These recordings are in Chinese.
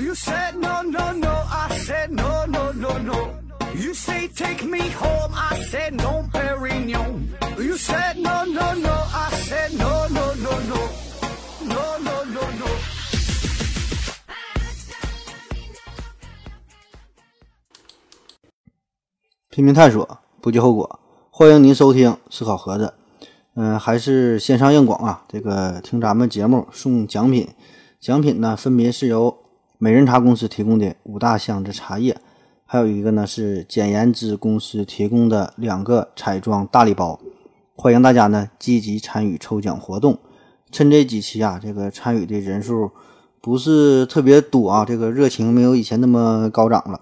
You said no, no, no. I said no, no, no, no. You say take me home. I said no, Perignon. You said no, no, no. I said no, no, no, no. No, no, no, no. 拼命探索，不计后果。欢迎您收听思考盒子。嗯、还是线上硬广啊。这个听咱们节目送奖品，奖品呢分别是由美人茶公司提供的五大箱子茶叶，还有一个呢是简言之公司提供的两个彩妆大礼包。欢迎大家呢积极参与抽奖活动。趁这几期啊，这个参与的人数不是特别多啊，这个热情没有以前那么高涨了。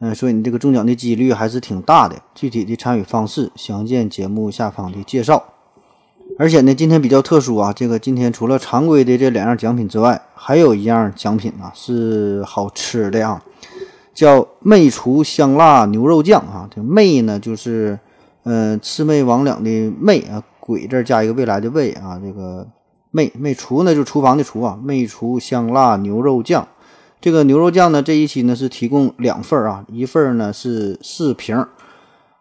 嗯，所以你这个中奖的几率还是挺大的。具体的参与方式详见节目下方的介绍。而且呢，今天比较特殊啊，这个今天除了常规的这两样奖品之外，还有一样奖品啊是好吃的啊，叫魅厨香辣牛肉酱啊。这魅呢就是呃魑魅魍魉的魅啊，鬼字加一个未来的未啊，这个魅魅厨呢就厨房的厨啊，魅厨香辣牛肉酱。这个牛肉酱呢，这一期呢是提供两份啊，一份呢是四瓶。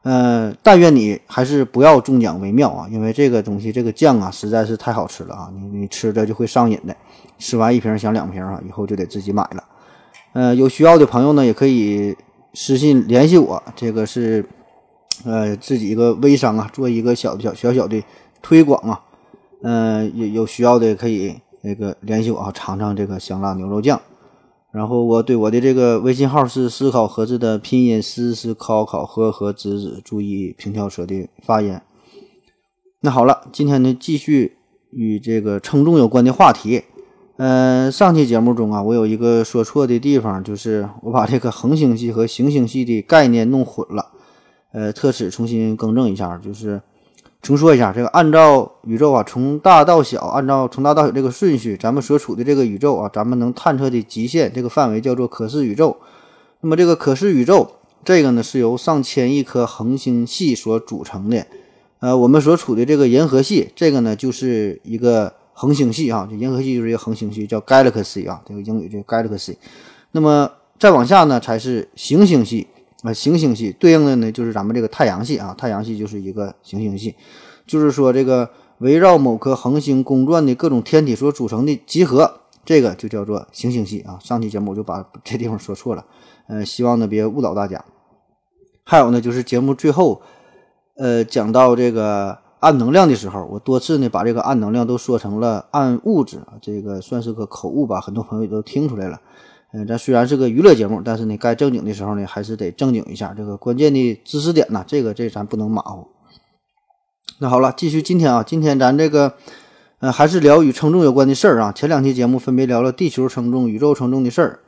呃，但愿你还是不要中奖为妙啊，因为这个东西这个酱啊实在是太好吃了啊，你你吃着就会上瘾的，吃完一瓶想两瓶啊，以后就得自己买了。呃，有需要的朋友呢，也可以私信联系我，这个是呃自己一个微商啊，做一个小小小小的推广啊。呃，有有需要的可以那个联系我啊，尝尝这个香辣牛肉酱。然后我对我的这个微信号是思考盒子的拼音思思考考和和子子，注意平翘舌的发音。那好了，今天呢继续与这个称重有关的话题。呃，上期节目中啊，我有一个说错的地方，就是我把这个恒星系和行星系的概念弄混了。呃，特此重新更正一下，就是重说一下，这个按照宇宙啊从大到小，按照从大到小这个顺序，咱们所处的这个宇宙啊，咱们能探测的极限这个范围叫做可视宇宙。那么这个可视宇宙，这个呢是由上千亿颗恒星系所组成的。呃，我们所处的这个银河系，这个呢就是一个恒星系啊，这银河系就是一个恒星系，叫 galaxy 啊，这个英语叫 galaxy。那么再往下呢，才是行星系啊，行星系对应的呢就是咱们这个太阳系啊，太阳系就是一个行星系，就是说这个围绕某颗恒星公转的各种天体所组成的集合，这个就叫做行星系啊。上期节目我就把这地方说错了，呃，希望呢别误导大家。还有呢，就是节目最后。呃，讲到这个暗能量的时候，我多次呢把这个暗能量都说成了暗物质啊，这个算是个口误吧，很多朋友也都听出来了。嗯，咱虽然是个娱乐节目，但是呢，该正经的时候呢，还是得正经一下。这个关键的知识点呢，这个这咱不能马虎。那好了，继续今天啊，今天咱这个呃还是聊与称重有关的事儿啊。前两期节目分别聊了地球称重、宇宙称重的事儿。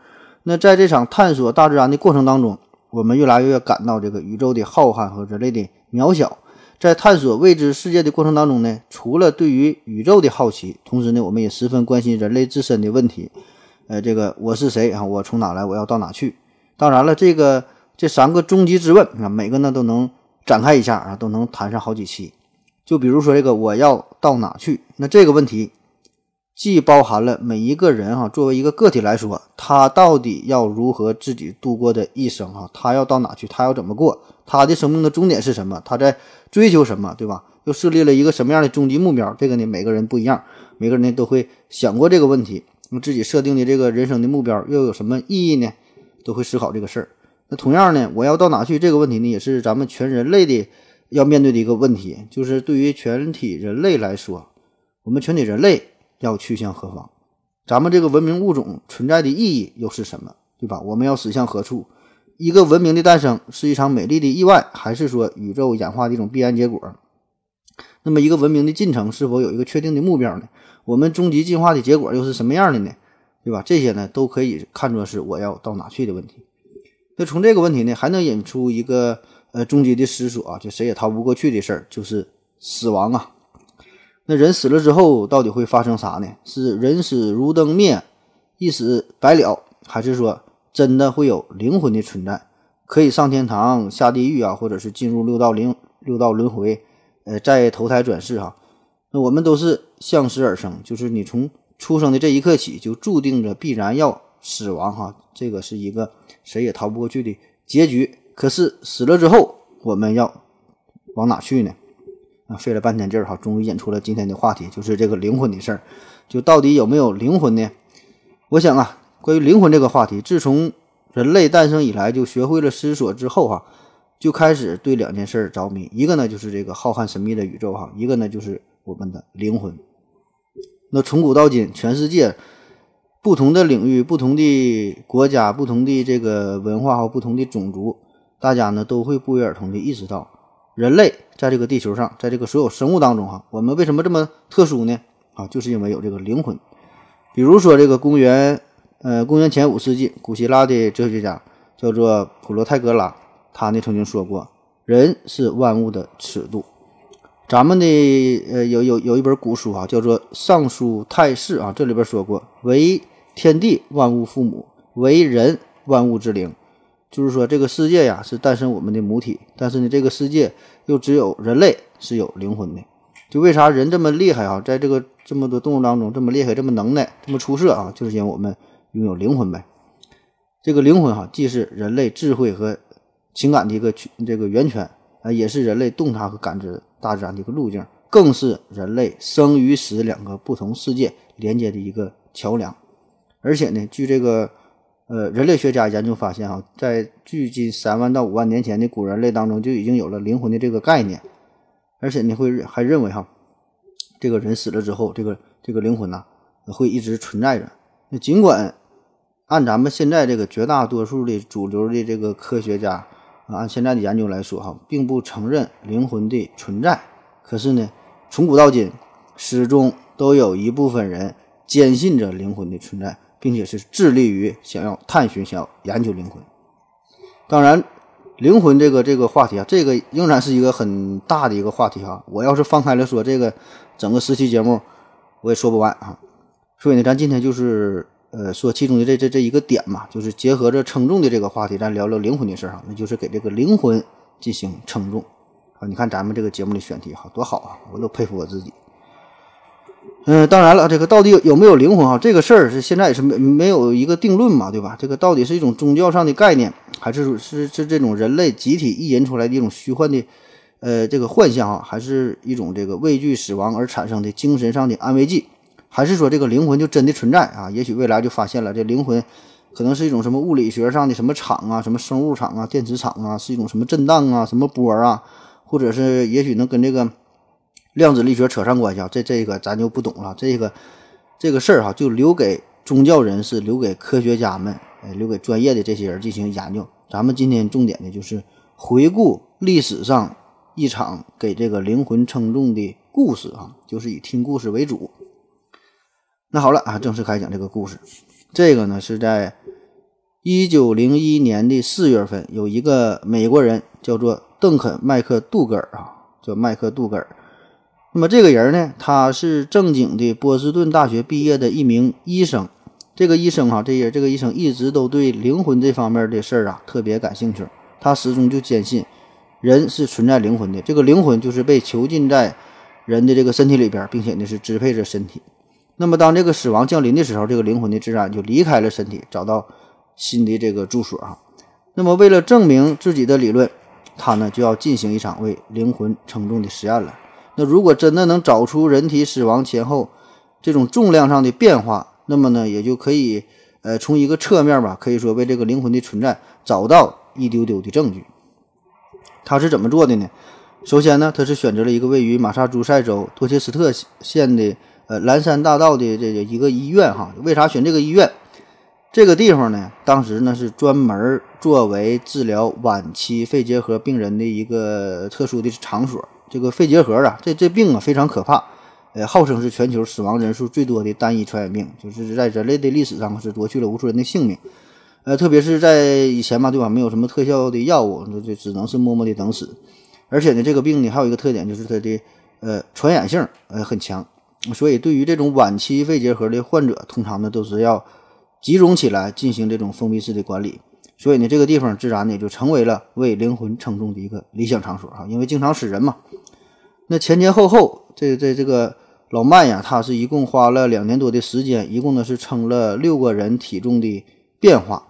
那在这场探索大自然的过程当中，我们越来越感到这个宇宙的浩瀚和人类的渺小。在探索未知世界的过程当中呢，除了对于宇宙的好奇，同时呢，我们也十分关心人类自身的问题。呃，这个我是谁啊？我从哪来？我要到哪去？当然了，这个这三个终极之问啊，每个呢都能展开一下啊，都能谈上好几期。就比如说这个我要到哪去？那这个问题既包含了每一个人哈，作为一个个体来说，他到底要如何自己度过的一生哈？他要到哪去？他要怎么过？他的生命的终点是什么？他在追求什么？对吧？又设立了一个什么样的终极目标？这个呢，每个人不一样，每个人呢都会想过这个问题。那么自己设定的这个人生的目标又有什么意义呢？都会思考这个事儿。那同样呢，我要到哪去？这个问题呢，也是咱们全人类的要面对的一个问题。就是对于全体人类来说，我们全体人类要去向何方？咱们这个文明物种存在的意义又是什么？对吧？我们要驶向何处？一个文明的诞生是一场美丽的意外，还是说宇宙演化的一种必然结果？那么，一个文明的进程是否有一个确定的目标呢？我们终极进化的结果又是什么样的呢？对吧？这些呢，都可以看作是我要到哪去的问题。那从这个问题呢，还能引出一个呃终极的思索啊，就谁也逃不过去的事儿，就是死亡啊。那人死了之后，到底会发生啥呢？是人死如灯灭，一死百了，还是说真的会有灵魂的存在，可以上天堂、下地狱啊，或者是进入六道灵六道轮回，呃，再投胎转世哈？那我们都是向死而生，就是你从出生的这一刻起，就注定着必然要死亡哈，这个是一个谁也逃不过去的结局。可是死了之后，我们要往哪去呢？啊，费了半天劲儿哈，终于引出了今天的话题，就是这个灵魂的事儿。就到底有没有灵魂呢？我想啊，关于灵魂这个话题，自从人类诞生以来，就学会了思索之后哈，就开始对两件事着迷。一个呢，就是这个浩瀚神秘的宇宙哈；一个呢，就是我们的灵魂。那从古到今，全世界不同的领域、不同的国家、不同的这个文化和不同的种族，大家呢都会不约而同的意识到，人类在这个地球上，在这个所有生物当中哈，我们为什么这么特殊呢？啊，就是因为有这个灵魂。比如说，这个公元呃公元前五世纪，古希腊的哲学家叫做普罗泰戈拉，他呢曾经说过，人是万物的尺度。咱们的呃有有有一本古书啊，叫做《尚书泰誓》啊，这里边说过，为天地万物父母，为人万物之灵。就是说，这个世界呀是诞生我们的母体，但是呢，这个世界又只有人类是有灵魂的。就为啥人这么厉害啊？在这个这么多动物当中这么厉害、这么能耐、这么出色啊？就是因为我们拥有灵魂呗。这个灵魂哈，既是人类智慧和情感的一个这个源泉啊，也是人类洞察和感知。大自然的一个路径，更是人类生与死两个不同世界连接的一个桥梁。而且呢，据这个呃人类学家研究发现，哈，在距今三万到五万年前的古人类当中，就已经有了灵魂的这个概念。而且你，会还认为哈，这个人死了之后，这个这个灵魂呐，会一直存在着。那尽管按咱们现在这个绝大多数的主流的这个科学家。啊，按现在的研究来说，哈，并不承认灵魂的存在。可是呢，从古到今，始终都有一部分人坚信着灵魂的存在，并且是致力于想要探寻、想要研究灵魂。当然，灵魂这个这个话题啊，这个仍然是一个很大的一个话题哈。我要是放开了说，这个整个十期节目我也说不完啊。所以呢，咱今天就是。呃，说其中的这这这一个点嘛，就是结合着称重的这个话题，咱聊聊灵魂的事儿哈，那就是给这个灵魂进行称重啊。你看咱们这个节目的选题哈，多好啊，我都佩服我自己。嗯，当然了，这个到底有有没有灵魂哈，这个事儿是现在也是没没有一个定论嘛，对吧？这个到底是一种宗教上的概念，还是是是这种人类集体意淫出来的一种虚幻的呃这个幻象啊，还是一种这个畏惧死亡而产生的精神上的安慰剂？还是说这个灵魂就真的存在啊？也许未来就发现了这灵魂，可能是一种什么物理学上的什么场啊，什么生物场啊，电磁场啊，是一种什么震荡啊，什么波啊，或者是也许能跟这个量子力学扯上关系啊？这这个咱就不懂了。这个这个事儿哈，就留给宗教人士，留给科学家们，哎，留给专业的这些人进行研究。咱们今天重点的就是回顾历史上一场给这个灵魂称重的故事啊，就是以听故事为主。那好了啊，正式开讲这个故事。这个呢是在一九零一年的四月份，有一个美国人叫做邓肯·麦克杜格尔啊，叫麦克杜格尔。那么这个人呢，他是正经的波士顿大学毕业的一名医生。这个医生哈，这人这个医生一直都对灵魂这方面的事儿啊特别感兴趣。他始终就坚信人是存在灵魂的，这个灵魂就是被囚禁在人的这个身体里边，并且呢是支配着身体。那么，当这个死亡降临的时候，这个灵魂的自然就离开了身体，找到新的这个住所啊。那么，为了证明自己的理论，他呢就要进行一场为灵魂称重的实验了。那如果真的能找出人体死亡前后这种重量上的变化，那么呢，也就可以呃从一个侧面吧，可以说为这个灵魂的存在找到一丢丢的证据。他是怎么做的呢？首先呢，他是选择了一个位于马萨诸塞州多切斯特县的。呃，蓝山大道的这个一个医院哈，为啥选这个医院？这个地方呢，当时呢是专门作为治疗晚期肺结核病人的一个特殊的场所。这个肺结核啊，这这病啊非常可怕，呃，号称是全球死亡人数最多的单一传染病，就是在人类的历史上是夺去了无数人的性命。呃，特别是在以前嘛，对吧？没有什么特效的药物，那就只能是默默的等死。而且呢，这个病呢还有一个特点，就是它的呃传染性呃很强。所以，对于这种晚期肺结核的患者，通常呢都是要集中起来进行这种封闭式的管理。所以呢，这个地方自然呢就成为了为灵魂称重的一个理想场所哈，因为经常死人嘛。那前前后后，这这这个老曼呀，他是一共花了两年多的时间，一共呢是称了六个人体重的变化。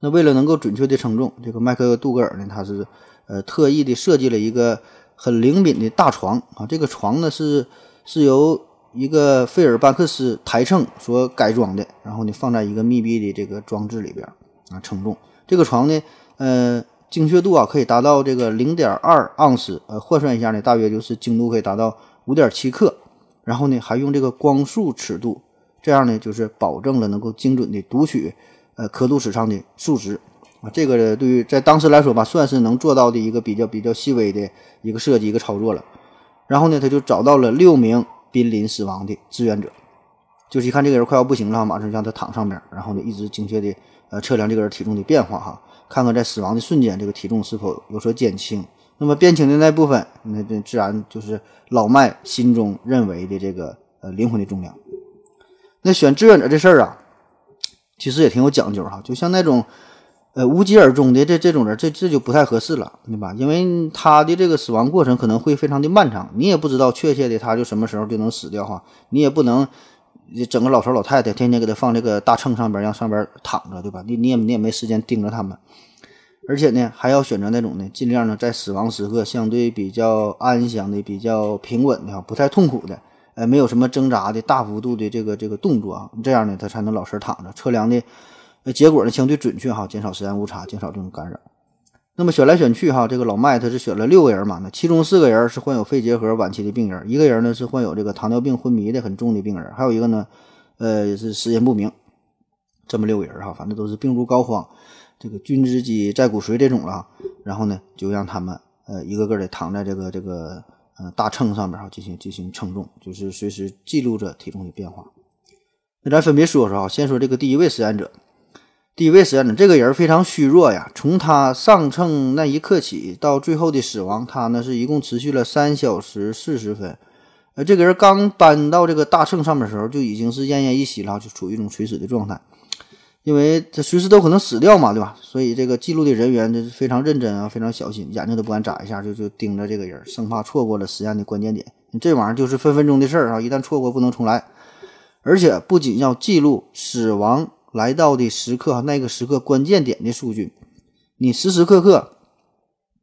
那为了能够准确的称重，这个麦克杜格尔呢，他是呃特意的设计了一个很灵敏的大床啊。这个床呢是是由一个费尔班克斯台秤所改装的，然后呢放在一个密闭的这个装置里边啊称重。这个床呢，呃，精确度啊可以达到这个零点二盎司，呃，换算一下呢，大约就是精度可以达到五点七克。然后呢，还用这个光束尺度，这样呢就是保证了能够精准的读取。呃，刻度尺上的数值啊，这个对于在当时来说吧，算是能做到的一个比较比较细微的一个设计一个操作了。然后呢，他就找到了六名濒临死亡的志愿者，就是一看这个人快要不行了，马上让他躺上边，然后呢，一直精确的呃测量这个人体重的变化哈，看看在死亡的瞬间这个体重是否有所减轻。那么变轻的那部分，那这自然就是老麦心中认为的这个呃灵魂的重量。那选志愿者这事儿啊。其实也挺有讲究哈，就像那种，呃，无疾而终的这这种人，这这就不太合适了，对吧？因为他的这个死亡过程可能会非常的漫长，你也不知道确切的他就什么时候就能死掉哈，你也不能整个老头老太太天天给他放这个大秤上边让上边躺着，对吧？你你也你也没时间盯着他们，而且呢还要选择那种呢尽量呢在死亡时刻相对比较安详的、比较平稳的、不太痛苦的。呃，没有什么挣扎的大幅度的这个这个动作啊，这样呢，他才能老实躺着。测量的呃结果呢相对准确哈，减少实验误差，减少这种干扰。那么选来选去哈，这个老麦他是选了六个人嘛，那其中四个人是患有肺结核晚期的病人，一个人呢是患有这个糖尿病昏迷的很重的病人，还有一个呢，呃是时间不明。这么六个人哈，反正都是病入膏肓，这个菌之肌在骨髓这种了。然后呢，就让他们呃一个个的躺在这个这个。呃，大秤上面哈进行进行称重，就是随时记录着体重的变化。那咱分别说说啊，先说这个第一位实验者。第一位实验者这个人非常虚弱呀，从他上秤那一刻起到最后的死亡，他呢是一共持续了三小时四十分。呃，这个人刚搬到这个大秤上面的时候，就已经是奄奄一息了，就处于一种垂死的状态。因为这随时都可能死掉嘛，对吧？所以这个记录的人员就是非常认真啊，非常小心，眼睛都不敢眨一下，就就盯着这个人，生怕错过了实验的关键点。这玩意儿就是分分钟的事儿啊，一旦错过不能重来。而且不仅要记录死亡来到的时刻，那个时刻关键点的数据，你时时刻刻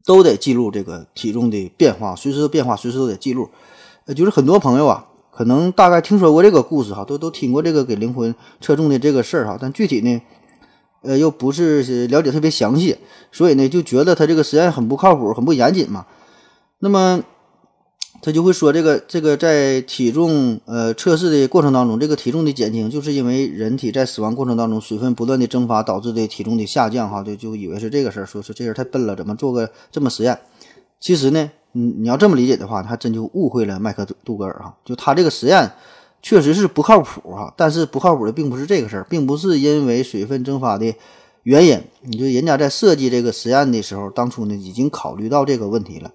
都得记录这个体重的变化，随时都变化，随时都得记录。呃，就是很多朋友啊。可能大概听说过这个故事哈，都都听过这个给灵魂测重的这个事儿哈，但具体呢，呃，又不是了解特别详细，所以呢，就觉得他这个实验很不靠谱，很不严谨嘛。那么他就会说，这个这个在体重呃测试的过程当中，这个体重的减轻，就是因为人体在死亡过程当中水分不断的蒸发导致的体重的下降哈，就就以为是这个事儿，说是这人太笨了，怎么做个这么实验？其实呢。你，你要这么理解的话，还真就误会了麦克杜格尔哈。就他这个实验确实是不靠谱哈，但是不靠谱的并不是这个事儿，并不是因为水分蒸发的原因。你就人家在设计这个实验的时候，当初呢已经考虑到这个问题了。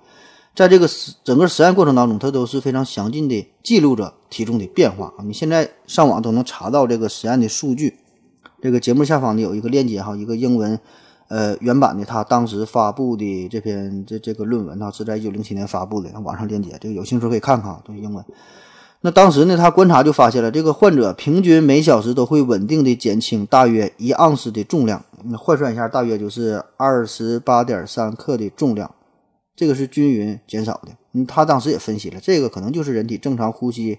在这个实整个实验过程当中，他都是非常详尽的记录着体重的变化你现在上网都能查到这个实验的数据。这个节目下方呢有一个链接哈，一个英文。呃，原版的他当时发布的这篇这这个论文呢，是在一九零七年发布的，网上链接，这个有兴趣可以看看啊，都是英文。那当时呢，他观察就发现了，这个患者平均每小时都会稳定的减轻大约一盎司的重量，那换算一下，大约就是二十八点三克的重量，这个是均匀减少的。嗯，他当时也分析了，这个可能就是人体正常呼吸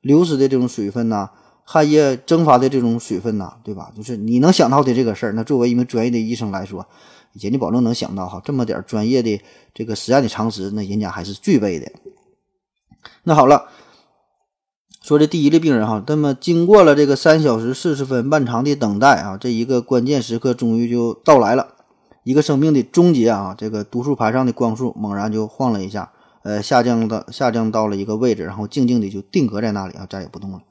流失的这种水分呐。汗液蒸发的这种水分呐，对吧？就是你能想到的这个事儿，那作为一名专业的医生来说，人家保证能想到哈，这么点专业的这个实验的常识，那人家还是具备的。那好了，说这第一例病人哈，那么经过了这个三小时四十分漫长的等待啊，这一个关键时刻终于就到来了，一个生命的终结啊，这个读数盘上的光束猛然就晃了一下，呃，下降到下降到了一个位置，然后静静的就定格在那里啊，再也不动了。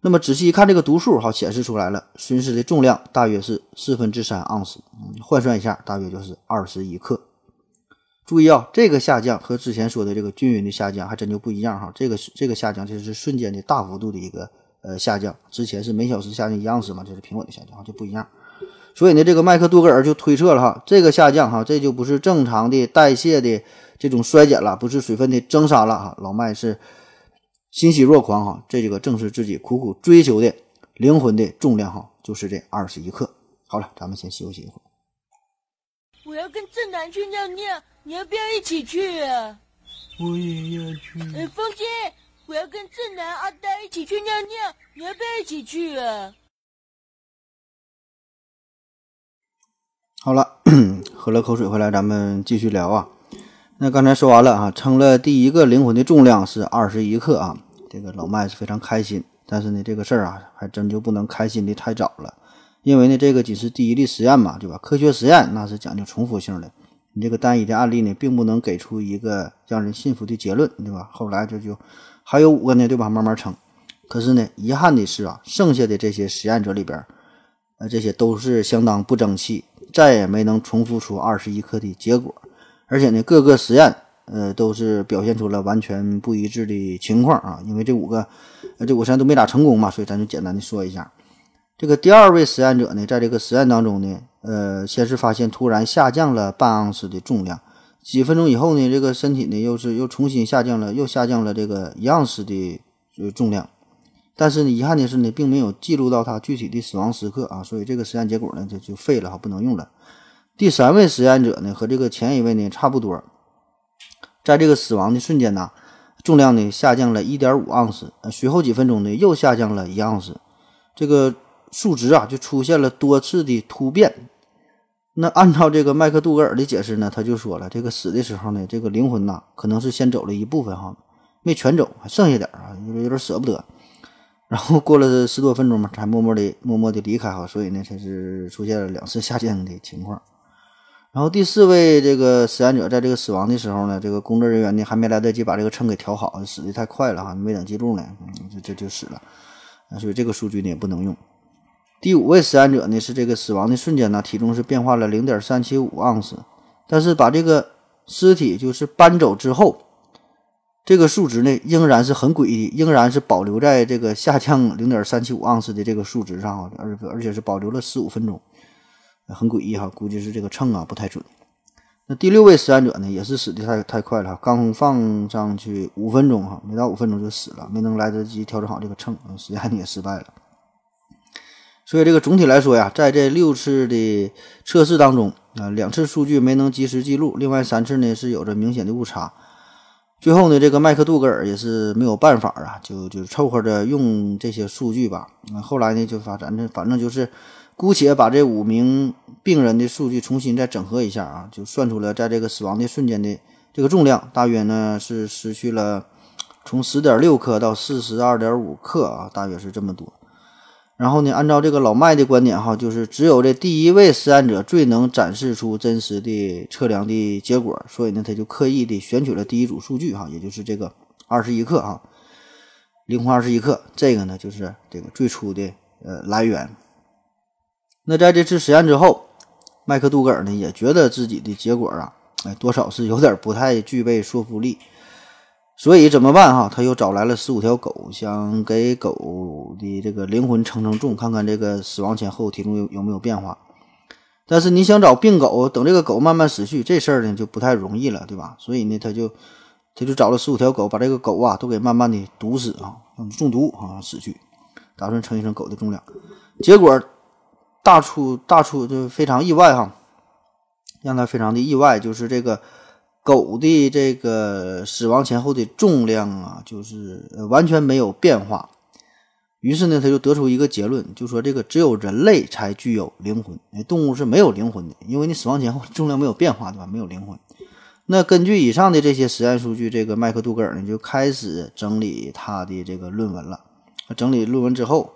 那么仔细一看，这个读数哈显示出来了，损失的重量大约是四分之三盎司，换算一下，大约就是二十一克。注意啊，这个下降和之前说的这个均匀的下降还真就不一样哈。这个这个下降就是瞬间的大幅度的一个呃下降，之前是每小时下降一盎司嘛，这是平稳的下降，就不一样。所以呢，这个麦克杜格尔就推测了哈，这个下降哈，这就不是正常的代谢的这种衰减了，不是水分的蒸杀了哈，老麦是。欣喜若狂哈，这个正是自己苦苦追求的灵魂的重量哈，就是这二十一克。好了，咱们先休息一会儿。我要跟正南去尿尿，你要不要一起去啊？我也要去。哎，风姐，我要跟正南、阿呆一起去尿尿，你要不要一起去啊？好了，喝了口水回来，咱们继续聊啊。那刚才说完了啊，称了第一个灵魂的重量是二十一克啊，这个老麦是非常开心。但是呢，这个事儿啊，还真就不能开心的太早了，因为呢，这个仅是第一例实验嘛，对吧？科学实验那是讲究重复性的，你这个单一的案例呢，并不能给出一个让人信服的结论，对吧？后来这就还有五个呢，对吧？慢慢称。可是呢，遗憾的是啊，剩下的这些实验者里边，呃，这些都是相当不争气。再也没能重复出二十一克的结果，而且呢，各个实验呃都是表现出了完全不一致的情况啊。因为这五个呃这五实验都没咋成功嘛，所以咱就简单的说一下。这个第二位实验者呢，在这个实验当中呢，呃，先是发现突然下降了半盎司的重量，几分钟以后呢，这个身体呢又是又重新下降了，又下降了这个一盎司的呃重量。但是呢，遗憾的是呢，并没有记录到他具体的死亡时刻啊，所以这个实验结果呢就就废了哈，不能用了。第三位实验者呢和这个前一位呢差不多，在这个死亡的瞬间呢，重量呢下降了一点五盎司，随后几分钟呢又下降了一盎司，这个数值啊就出现了多次的突变。那按照这个麦克杜格尔的解释呢，他就说了，这个死的时候呢，这个灵魂呐可能是先走了一部分哈，没全走，还剩下点啊，有有点舍不得。然后过了十多分钟嘛，才默默的、默默的离开哈，所以呢，才是出现了两次下降的情况。然后第四位这个实验者在这个死亡的时候呢，这个工作人员呢还没来得及把这个秤给调好，死的太快了哈，没等记录呢，就就就死了，所以这个数据呢也不能用。第五位实验者呢是这个死亡的瞬间呢，体重是变化了零点三七五盎司，但是把这个尸体就是搬走之后。这个数值呢，仍然是很诡异，仍然是保留在这个下降零点三七五盎司的这个数值上啊，而而且是保留了十五分钟，很诡异哈，估计是这个秤啊不太准。那第六位实验者呢，也是死的太太快了，刚放上去五分钟哈，没到五分钟就死了，没能来得及调整好这个秤，实验也失败了。所以这个总体来说呀，在这六次的测试当中啊，两次数据没能及时记录，另外三次呢是有着明显的误差。最后呢，这个麦克杜格尔也是没有办法啊，就就凑合着用这些数据吧。那后来呢，就发咱这反正就是姑且把这五名病人的数据重新再整合一下啊，就算出了在这个死亡的瞬间的这个重量，大约呢是失去了从十点六克到四十二点五克啊，大约是这么多。然后呢，按照这个老麦的观点哈，就是只有这第一位实验者最能展示出真实的测量的结果，所以呢，他就刻意的选取了第一组数据哈，也就是这个二十一克哈，灵魂二十一克，这个呢就是这个最初的呃来源。那在这次实验之后，麦克杜格尔呢也觉得自己的结果啊，哎，多少是有点不太具备说服力。所以怎么办哈？他又找来了十五条狗，想给狗的这个灵魂称称重，看看这个死亡前后体重有有没有变化。但是你想找病狗，等这个狗慢慢死去，这事儿呢就不太容易了，对吧？所以呢，他就他就找了十五条狗，把这个狗啊都给慢慢的毒死啊，中毒啊死去，打算称一称狗的重量。结果大出大出就非常意外哈，让他非常的意外，就是这个。狗的这个死亡前后的重量啊，就是完全没有变化。于是呢，他就得出一个结论，就说这个只有人类才具有灵魂，动物是没有灵魂的，因为你死亡前后重量没有变化，对吧？没有灵魂。那根据以上的这些实验数据，这个麦克杜格尔呢就开始整理他的这个论文了。整理论文之后，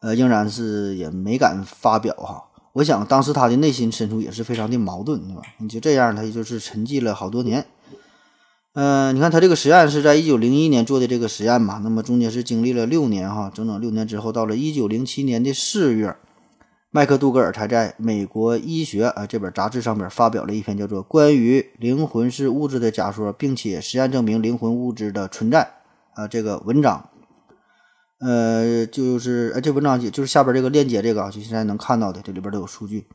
呃，仍然是也没敢发表哈。我想当时他的内心深处也是非常的矛盾，对吧？你就这样，他就是沉寂了好多年。嗯，你看他这个实验是在一九零一年做的这个实验嘛，那么中间是经历了六年哈，整整六年之后，到了一九零七年的四月，麦克杜格尔才在美国医学啊这本杂志上面发表了一篇叫做《关于灵魂是物质的假说，并且实验证明灵魂物质的存在》啊这个文章。呃，就是呃，这文章就是下边这个链接，这个啊，就现在能看到的，这里边都有数据。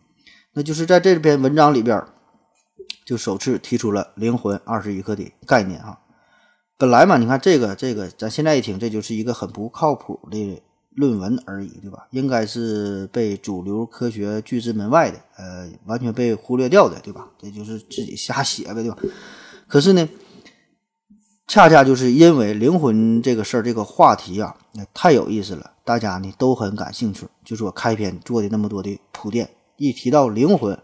那就是在这篇文章里边，就首次提出了灵魂二十一克的概念啊。本来嘛，你看这个这个，咱现在一听，这就是一个很不靠谱的论文而已，对吧？应该是被主流科学拒之门外的，呃，完全被忽略掉的，对吧？这就是自己瞎写呗，对吧？可是呢，恰恰就是因为灵魂这个事儿，这个话题啊，太有意思了，大家呢都很感兴趣。就是我开篇做的那么多的铺垫，一提到灵魂，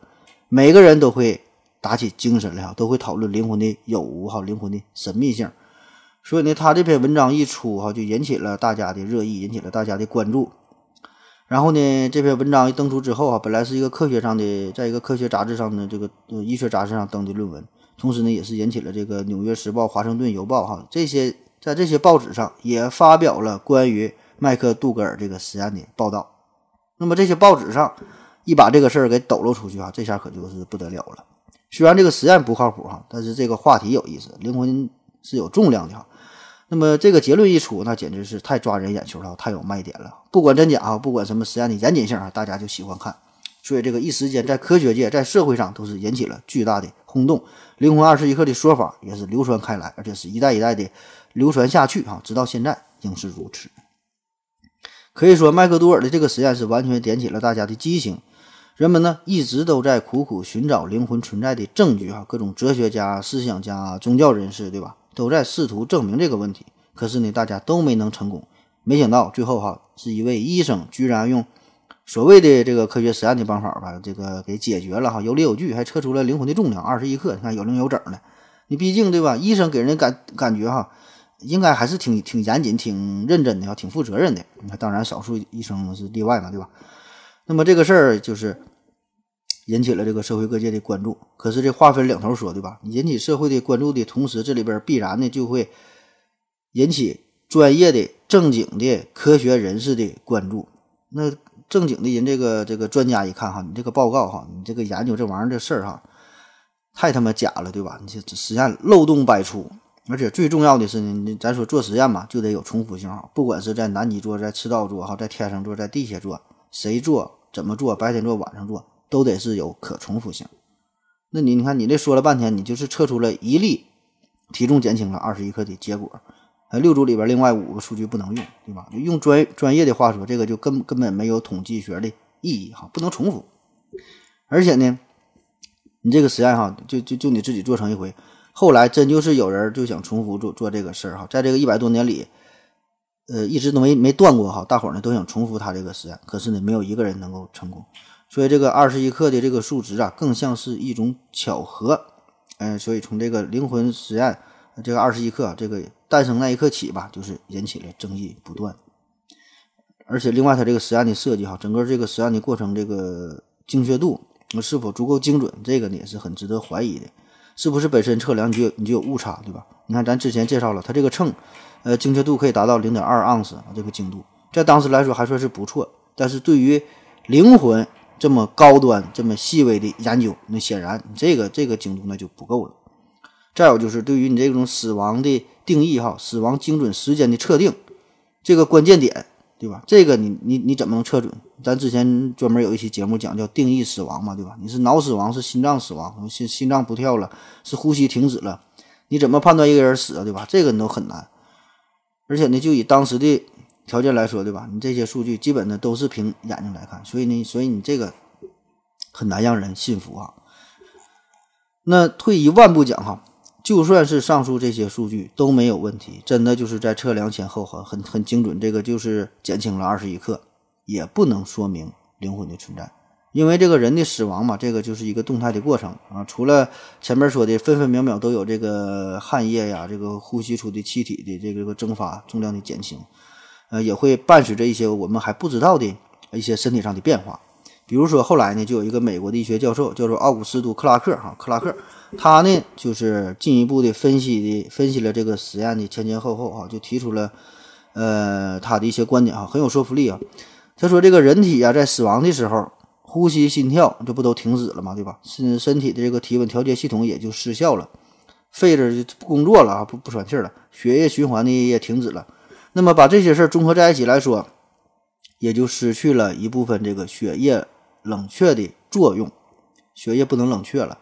每个人都会打起精神来哈，都会讨论灵魂的有无哈，灵魂的神秘性。所以呢，他这篇文章一出哈，就引起了大家的热议，引起了大家的关注。然后呢，这篇文章一登出之后啊，本来是一个科学上的，在一个科学杂志上的这个呃医学杂志上登的论文，同时呢，也是引起了这个《纽约时报》《华盛顿邮报》哈这些在这些报纸上也发表了关于麦克杜格尔这个实验的报道。那么这些报纸上一把这个事儿给抖露出去哈，这下可就是不得了了。虽然这个实验不靠谱哈，但是这个话题有意思，灵魂是有重量的哈。那么这个结论一出，那简直是太抓人眼球了，太有卖点了。不管真假啊，不管什么实验的严谨性啊，大家就喜欢看。所以这个一时间在科学界、在社会上都是引起了巨大的轰动。灵魂二十一克的说法也是流传开来，而且是一代一代的流传下去啊，直到现在仍是如此。可以说，麦克多尔的这个实验是完全点起了大家的激情。人们呢一直都在苦苦寻找灵魂存在的证据啊，各种哲学家、思想家、宗教人士，对吧？都在试图证明这个问题，可是呢，大家都没能成功。没想到最后哈，是一位医生居然用所谓的这个科学实验的方法吧，这个给解决了哈，有理有据，还测出了灵魂的重量二十一克，你看有零有整的。你毕竟对吧？医生给人感感觉哈，应该还是挺挺严谨、挺认真的，挺负责任的。你看，当然少数医生是例外嘛，对吧？那么这个事儿就是。引起了这个社会各界的关注，可是这话分两头说，对吧？引起社会的关注的同时，这里边必然呢就会引起专业的、正经的科学人士的关注。那正经的人，这个这个专家一看哈，你这个报告哈，你这个研究这玩意儿的事儿哈，太他妈假了，对吧？你这实验漏洞百出，而且最重要的是呢，你咱说做实验嘛，就得有重复性哈，不管是在南极做、在赤道做哈、在天上做、在地下做，谁做、怎么做、白天做、晚上做。都得是有可重复性。那你你看，你这说了半天，你就是测出了一例体重减轻了二十一克的结果，呃，六组里边另外五个数据不能用，对吧？就用专专业的话说，这个就根根本没有统计学的意义哈，不能重复。而且呢，你这个实验哈，就就就你自己做成一回，后来真就是有人就想重复做做这个事儿哈，在这个一百多年里，呃，一直都没没断过哈，大伙呢都想重复他这个实验，可是呢，没有一个人能够成功。所以这个二十一克的这个数值啊，更像是一种巧合。嗯，所以从这个灵魂实验，这个二十一克这个诞生那一刻起吧，就是引起了争议不断。而且另外，它这个实验的设计哈，整个这个实验的过程，这个精确度那是否足够精准，这个呢也是很值得怀疑的。是不是本身测量你就你就有误差，对吧？你看咱之前介绍了，它这个秤，呃，精确度可以达到零点二盎司啊，这个精度在当时来说还算是不错。但是对于灵魂，这么高端、这么细微的研究，那显然这个这个精度那就不够了。再有就是对于你这种死亡的定义，哈，死亡精准时间的测定，这个关键点，对吧？这个你你你怎么能测准？咱之前专门有一期节目讲叫定义死亡嘛，对吧？你是脑死亡，是心脏死亡，心心脏不跳了，是呼吸停止了，你怎么判断一个人死啊，对吧？这个你都很难。而且呢，就以当时的。条件来说，对吧？你这些数据基本呢都是凭眼睛来看，所以呢，所以你这个很难让人信服啊。那退一万步讲哈，就算是上述这些数据都没有问题，真的就是在测量前后很很很精准，这个就是减轻了二十一克，也不能说明灵魂的存在，因为这个人的死亡嘛，这个就是一个动态的过程啊。除了前面说的分分秒秒都有这个汗液呀，这个呼吸出的气体的这个这个蒸发、重量的减轻。呃，也会伴随着一些我们还不知道的一些身体上的变化，比如说后来呢，就有一个美国的医学教授叫做奥古斯都·克拉克，哈，克拉克，他呢就是进一步的分析的分析了这个实验的前前后后，哈，就提出了呃他的一些观点，哈，很有说服力啊。他说这个人体啊，在死亡的时候，呼吸、心跳这不都停止了吗？对吧？身身体的这个体温调节系统也就失效了，肺子就不工作了啊，不不喘气了，血液循环呢也停止了。那么把这些事儿综合在一起来说，也就失去了一部分这个血液冷却的作用，血液不能冷却了。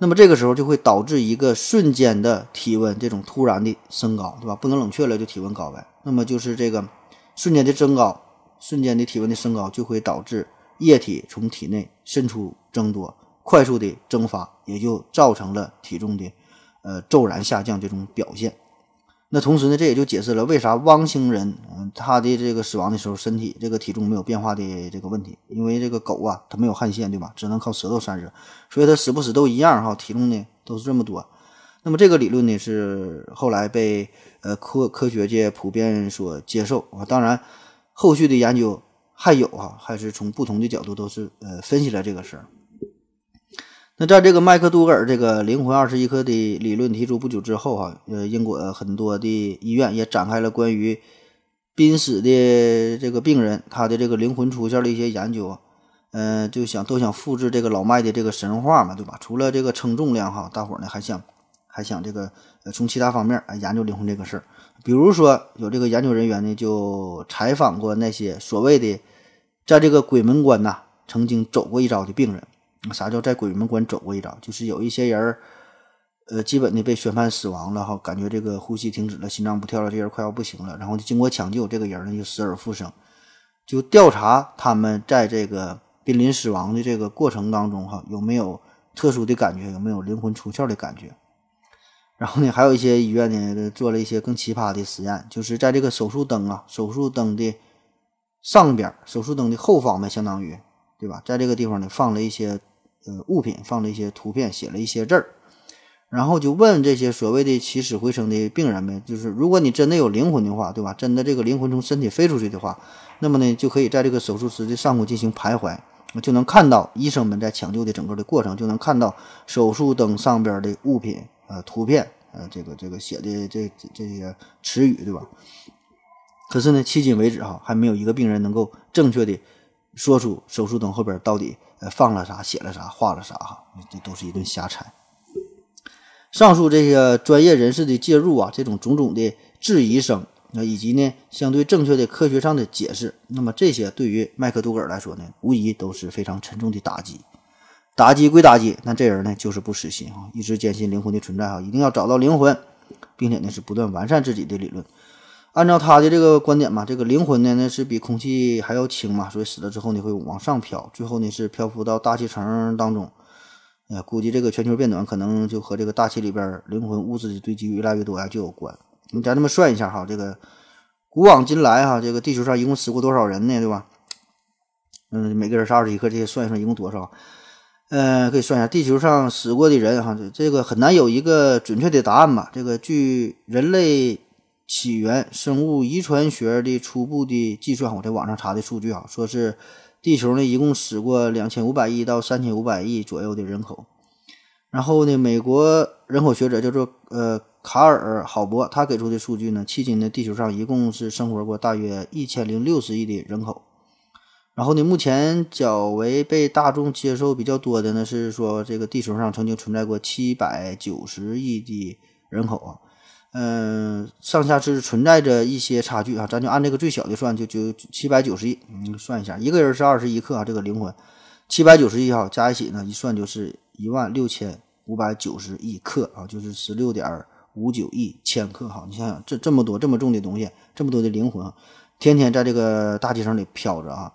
那么这个时候就会导致一个瞬间的体温这种突然的升高，对吧？不能冷却了就体温高呗。那么就是这个瞬间的增高，瞬间的体温的升高，就会导致液体从体内渗出增多，快速的蒸发，也就造成了体重的呃骤然下降这种表现。那同时呢，这也就解释了为啥汪星人，嗯，他的这个死亡的时候，身体这个体重没有变化的这个问题，因为这个狗啊，它没有汗腺，对吧？只能靠舌头散热，所以它死不死都一样哈，体重呢都是这么多。那么这个理论呢，是后来被呃科科学界普遍所接受啊。当然，后续的研究还有哈，还是从不同的角度都是呃分析了这个事儿。那在这个麦克杜格尔这个灵魂二十一克的理论提出不久之后，哈，呃，英国很多的医院也展开了关于濒死的这个病人他的这个灵魂出现的一些研究，嗯，就想都想复制这个老麦的这个神话嘛，对吧？除了这个称重量，哈，大伙儿呢还想还想这个从其他方面啊研究灵魂这个事儿，比如说有这个研究人员呢就采访过那些所谓的在这个鬼门关呐曾经走过一遭的病人。啥叫在鬼门关走过一遭？就是有一些人儿，呃，基本的被宣判死亡了哈，感觉这个呼吸停止了，心脏不跳了，这人快要不行了，然后经过抢救，这个人呢就死而复生，就调查他们在这个濒临死亡的这个过程当中哈，有没有特殊的感觉，有没有灵魂出窍的感觉？然后呢，还有一些医院呢做了一些更奇葩的实验，就是在这个手术灯啊，手术灯的上边，手术灯的后方呗，相当于对吧？在这个地方呢放了一些。呃，物品放了一些图片，写了一些字儿，然后就问这些所谓的起死回生的病人们，就是如果你真的有灵魂的话，对吧？真的这个灵魂从身体飞出去的话，那么呢，就可以在这个手术室的上空进行徘徊，就能看到医生们在抢救的整个的过程，就能看到手术灯上边的物品，呃，图片，呃，这个这个写的这这些词语，对吧？可是呢，迄今为止哈，还没有一个病人能够正确的说出手术灯后边到底。呃，放了啥，写了啥，画了啥，哈，这都是一顿瞎猜。上述这些专业人士的介入啊，这种种种的质疑声，那以及呢相对正确的科学上的解释，那么这些对于麦克杜格尔来说呢，无疑都是非常沉重的打击。打击归打击，那这人呢就是不死心啊，一直坚信灵魂的存在啊，一定要找到灵魂，并且呢是不断完善自己的理论。按照他的这个观点嘛，这个灵魂呢，那是比空气还要轻嘛，所以死了之后呢，会往上飘，最后呢是漂浮到大气层当中。呃，估计这个全球变暖可能就和这个大气里边灵魂物质的堆积越来越多呀就有关。你咱这么算一下哈，这个古往今来哈，这个地球上一共死过多少人呢？对吧？嗯，每个人是二十一克，这些算一算一共多少？呃，可以算一下，地球上死过的人哈，这个很难有一个准确的答案吧？这个据人类。起源生物遗传学的初步的计算，我在网上查的数据啊，说是地球呢一共死过两千五百亿到三千五百亿左右的人口。然后呢，美国人口学者叫做呃卡尔郝伯，他给出的数据呢，迄今呢地球上一共是生活过大约一千零六十亿的人口。然后呢，目前较为被大众接受比较多的呢是说，这个地球上曾经存在过七百九十亿的人口啊。嗯，上下是存在着一些差距啊，咱就按这个最小的算，就就七百九十亿，你，算一下，一个人是二十一克啊，这个灵魂七百九十亿哈，加一起呢，一算就是一万六千五百九十亿克啊，就是十六点五九亿千克哈，你想想这这么多这么重的东西，这么多的灵魂，天天在这个大气层里飘着啊，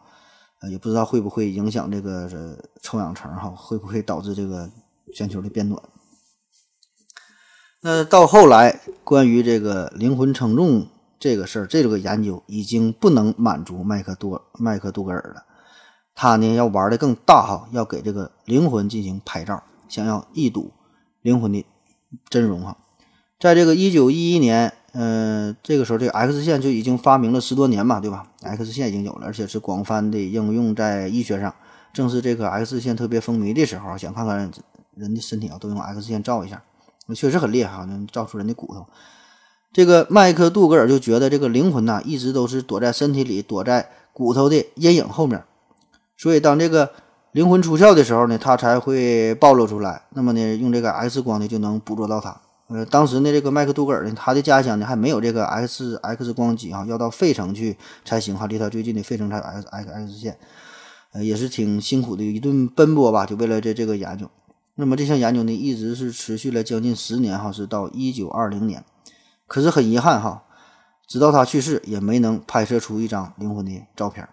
也不知道会不会影响这个臭氧层哈，会不会导致这个全球的变暖？那到后来，关于这个灵魂称重这个事儿，这个研究已经不能满足麦克多麦克杜格尔了。他呢要玩的更大哈，要给这个灵魂进行拍照，想要一睹灵魂的真容哈。在这个一九一一年，嗯，这个时候这个 X 线就已经发明了十多年嘛，对吧？X 线已经有了，而且是广泛的应用在医学上。正是这个 X 线特别风靡的时候，想看看人的身体啊，都用 X 线照一下。确实很厉害哈，能照出人的骨头。这个麦克杜格尔就觉得这个灵魂呐，一直都是躲在身体里，躲在骨头的阴影后面。所以当这个灵魂出窍的时候呢，它才会暴露出来。那么呢，用这个 X 光呢，就能捕捉到它。呃，当时呢，这个麦克杜格尔呢，他的家乡呢还没有这个 X X 光机哈，要到费城去才行哈，离他最近的费城才有 X X X 线。呃，也是挺辛苦的一顿奔波吧，就为了这这个研究。那么这项研究呢，一直是持续了将近十年哈，是到一九二零年。可是很遗憾哈，直到他去世也没能拍摄出一张灵魂的照片。